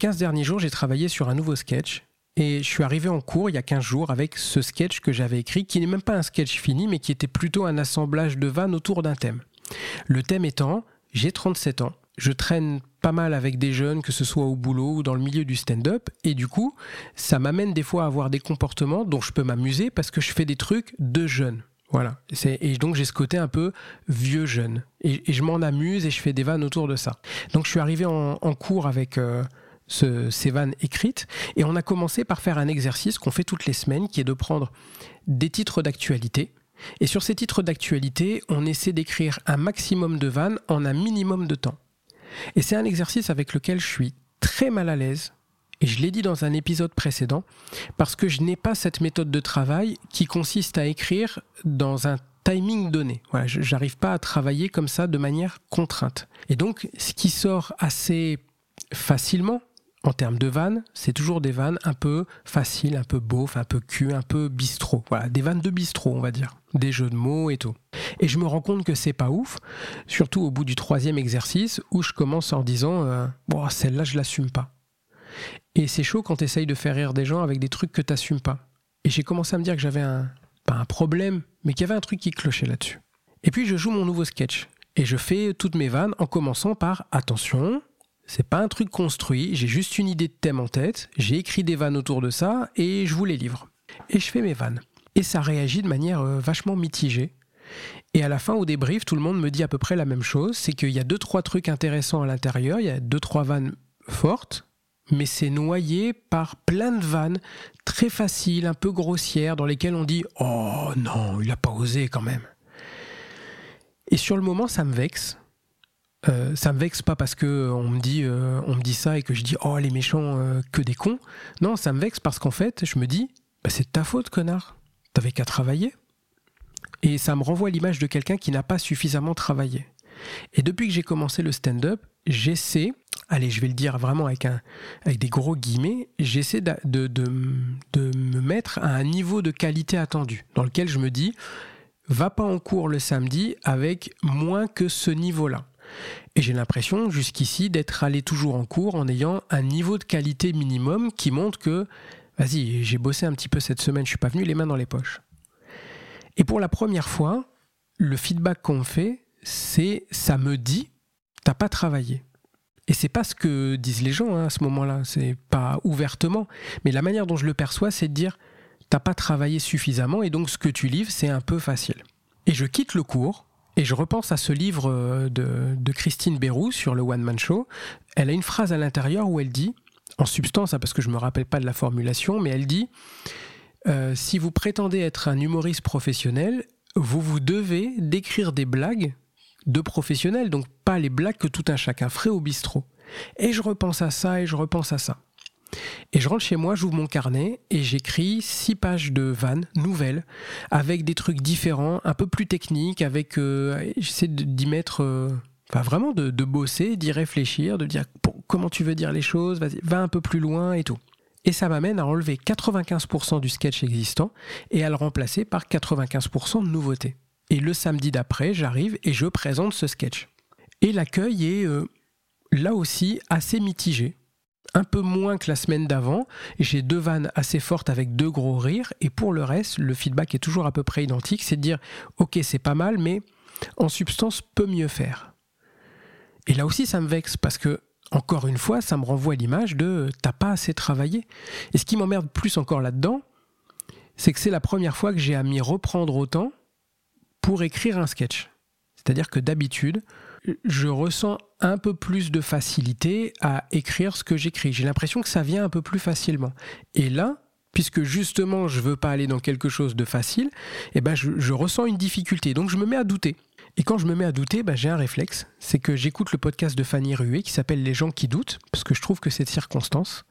15 derniers jours, j'ai travaillé sur un nouveau sketch et je suis arrivé en cours il y a 15 jours avec ce sketch que j'avais écrit, qui n'est même pas un sketch fini, mais qui était plutôt un assemblage de vannes autour d'un thème. Le thème étant, j'ai 37 ans, je traîne pas mal avec des jeunes, que ce soit au boulot ou dans le milieu du stand-up, et du coup, ça m'amène des fois à avoir des comportements dont je peux m'amuser parce que je fais des trucs de jeunes. Voilà. Et donc j'ai ce côté un peu vieux jeune. Et, je m'en amuse et je fais des vannes autour de ça. Donc je suis arrivé en, cours avec euh, ces vannes écrites et on a commencé par faire un exercice qu'on fait toutes les semaines qui est de prendre des titres d'actualité. Et sur ces titres d'actualité, on essaie d'écrire un maximum de vannes en un minimum de temps. Et c'est un exercice avec lequel je suis très mal à l'aise et je l'ai dit dans un épisode précédent, parce que je n'ai pas cette méthode de travail qui consiste à écrire dans un timing donné. Voilà, je n'arrive pas à travailler comme ça de manière contrainte. Et donc, ce qui sort assez facilement en termes de vannes, c'est toujours des vannes un peu faciles, un peu beauf, un peu cul, un peu bistrot. Voilà, des vannes de bistrot, on va dire. Des jeux de mots et tout. Et je me rends compte que c'est pas ouf, surtout au bout du troisième exercice où je commence en disant euh, bon, celle-là, je l'assume pas. Et c'est chaud quand tu essayes de faire rire des gens avec des trucs que tu n'assumes pas. Et j'ai commencé à me dire que j'avais un, pas un problème, mais qu'il y avait un truc qui clochait là-dessus. Et puis je joue mon nouveau sketch. Et je fais toutes mes vannes en commençant par attention, c'est pas un truc construit, j'ai juste une idée de thème en tête, j'ai écrit des vannes autour de ça et je vous les livre. Et je fais mes vannes. Et ça réagit de manière euh, vachement mitigée. Et à la fin, au débrief, tout le monde me dit à peu près la même chose, c'est qu'il y a deux, trois trucs intéressants à l'intérieur, il y a deux, trois vannes fortes, mais c'est noyé par plein de vannes très faciles, un peu grossières, dans lesquelles on dit Oh non, il n'a pas osé quand même. Et sur le moment, ça me vexe. Euh, ça me vexe pas parce que on me dit euh, on me dit ça et que je dis oh les méchants euh, que des cons. Non, ça me vexe parce qu'en fait, je me dis bah, c'est ta faute connard. T'avais qu'à travailler. Et ça me renvoie l'image de quelqu'un qui n'a pas suffisamment travaillé. Et depuis que j'ai commencé le stand-up, j'essaie allez, je vais le dire vraiment avec, un, avec des gros guillemets, j'essaie de, de, me mettre à un niveau de qualité attendu, dans lequel je me dis, va pas en cours le samedi avec moins que ce niveau-là. Et j'ai l'impression jusqu'ici d'être allé toujours en cours en ayant un niveau de qualité minimum qui montre que, vas-y, j'ai bossé un petit peu cette semaine, je suis pas venu les mains dans les poches. Et pour la première fois, le feedback qu'on fait, c'est ça me dit, t'as pas travaillé. Et c'est pas ce que disent les gens hein, à ce moment-là, c'est pas ouvertement, mais la manière dont je le perçois, c'est de dire t'as pas travaillé suffisamment et donc ce que tu livres, c'est un peu facile. Et je quitte le cours et je repense à ce livre euh, de, Christine Bérou sur le One Man Show. Elle a une phrase à l'intérieur où elle dit, en substance, hein, parce que je me rappelle pas de la formulation, mais elle dit euh, si vous prétendez être un humoriste professionnel, vous vous devez d'écrire des blagues de professionnels, donc pas les blagues que tout un chacun ferait au bistrot. Et je repense à ça et je repense à ça. Et je rentre chez moi, j'ouvre mon carnet et j'écris six pages de vannes nouvelles avec des trucs différents, un peu plus techniques, avec euh, j'essaie d'y mettre, euh, enfin vraiment de, bosser, d'y réfléchir, de dire comment tu veux dire les choses, va un peu plus loin et tout. Et ça m'amène à enlever 95% du sketch existant et à le remplacer par 95% de nouveautés. Et le samedi d'après, j'arrive et je présente ce sketch. Et l'accueil est euh, là aussi assez mitigé. Un peu moins que la semaine d'avant. J'ai deux vannes assez fortes avec deux gros rires. Et pour le reste, le feedback est toujours à peu près identique. C'est de dire, ok, c'est pas mal, mais en substance, peut mieux faire. Et là aussi, ça me vexe parce que, encore une fois, ça me renvoie l'image de t'as pas assez travaillé. Et ce qui m'emmerde plus encore là-dedans, c'est que c'est la première fois que j'ai à m'y reprendre autant pour écrire un sketch. C'est-à-dire que d'habitude, je ressens un peu plus de facilité à écrire ce que j'écris. J'ai l'impression que ça vient un peu plus facilement. Et là, puisque justement je veux pas aller dans quelque chose de facile, eh ben je, ressens une difficulté. Donc je me mets à douter. Et quand je me mets à douter, ben j'ai un réflexe, c'est que j'écoute le podcast de Fanny Rué qui s'appelle Les gens qui doutent, parce que je trouve que c'est de circonstance.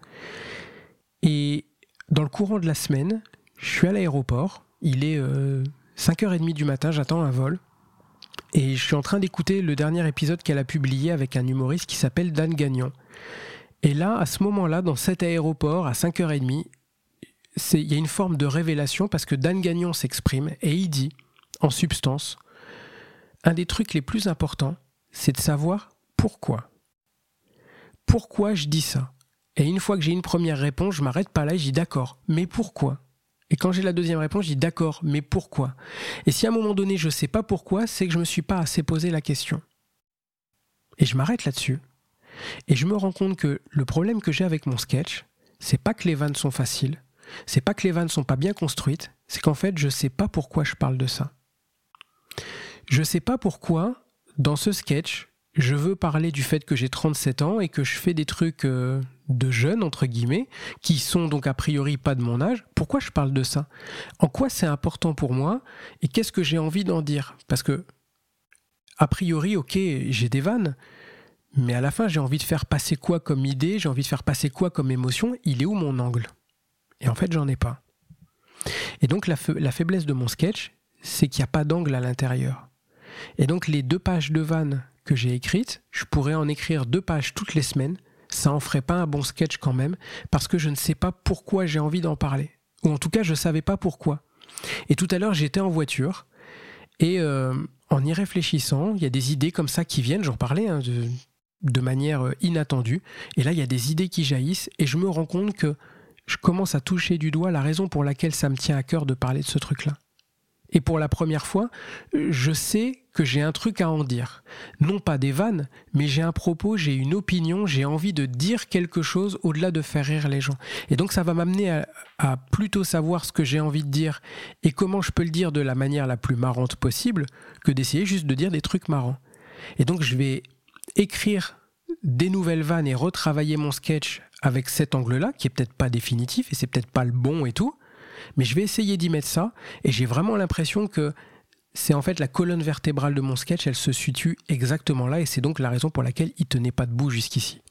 Et dans le courant de la semaine, je suis à l'aéroport, il est euh, 5h30 du matin, j'attends un vol. Et je suis en train d'écouter le dernier épisode qu'elle a publié avec un humoriste qui s'appelle Dan Gagnon. Et là, à ce moment-là, dans cet aéroport, à 5h30, il y a une forme de révélation parce que Dan Gagnon s'exprime et il dit, en substance, un des trucs les plus importants, c'est de savoir pourquoi. Pourquoi je dis ça? Et une fois que j'ai une première réponse, je m'arrête pas là et je dis d'accord, mais pourquoi? Et quand j'ai la deuxième réponse, je dis d'accord, mais pourquoi? Et si à un moment donné je sais pas pourquoi, c'est que je me suis pas assez posé la question. Et je m'arrête là-dessus. Et je me rends compte que le problème que j'ai avec mon sketch, c'est pas que les vannes sont faciles, c'est pas que les vannes sont pas bien construites, c'est qu'en fait, je sais pas pourquoi je parle de ça. Je sais pas pourquoi, dans ce sketch, je veux parler du fait que j'ai 37 ans et que je fais des trucs euh, de jeunes, entre guillemets, qui sont donc a priori pas de mon âge. Pourquoi je parle de ça? En quoi c'est important pour moi Et qu'est-ce que j'ai envie d'en dire? Parce que, a priori, ok, j'ai des vannes, mais à la fin, j'ai envie de faire passer quoi comme idée J'ai envie de faire passer quoi comme émotion? Il est où mon angle? Et en fait, j'en ai pas. Et donc, la, faiblesse de mon sketch, c'est qu'il n'y a pas d'angle à l'intérieur. Et donc, les deux pages de vannes que j'ai écrites, je pourrais en écrire deux pages toutes les semaines. Ça en ferait pas un bon sketch quand même, parce que je ne sais pas pourquoi j'ai envie d'en parler. Ou en tout cas, je ne savais pas pourquoi. Et tout à l'heure, j'étais en voiture, et euh, en y réfléchissant, il y a des idées comme ça qui viennent, j'en parlais, hein, de, manière euh, inattendue. Et là, il y a des idées qui jaillissent et je me rends compte que je commence à toucher du doigt la raison pour laquelle ça me tient à cœur de parler de ce truc-là. Et pour la première fois, je sais que j'ai un truc à en dire. Non pas des vannes, mais j'ai un propos, j'ai une opinion, j'ai envie de dire quelque chose au-delà de faire rire les gens. Et donc ça va m'amener à, à, plutôt savoir ce que j'ai envie de dire et comment je peux le dire de la manière la plus marrante possible que d'essayer juste de dire des trucs marrants. Et donc je vais écrire des nouvelles vannes et retravailler mon sketch avec cet angle-là, qui est peut-être pas définitif et c'est peut-être pas le bon et tout, mais je vais essayer d'y mettre ça et j'ai vraiment l'impression que c'est en fait la colonne vertébrale de mon sketch, elle se situe exactement là et c'est donc la raison pour laquelle il tenait pas debout jusqu'ici.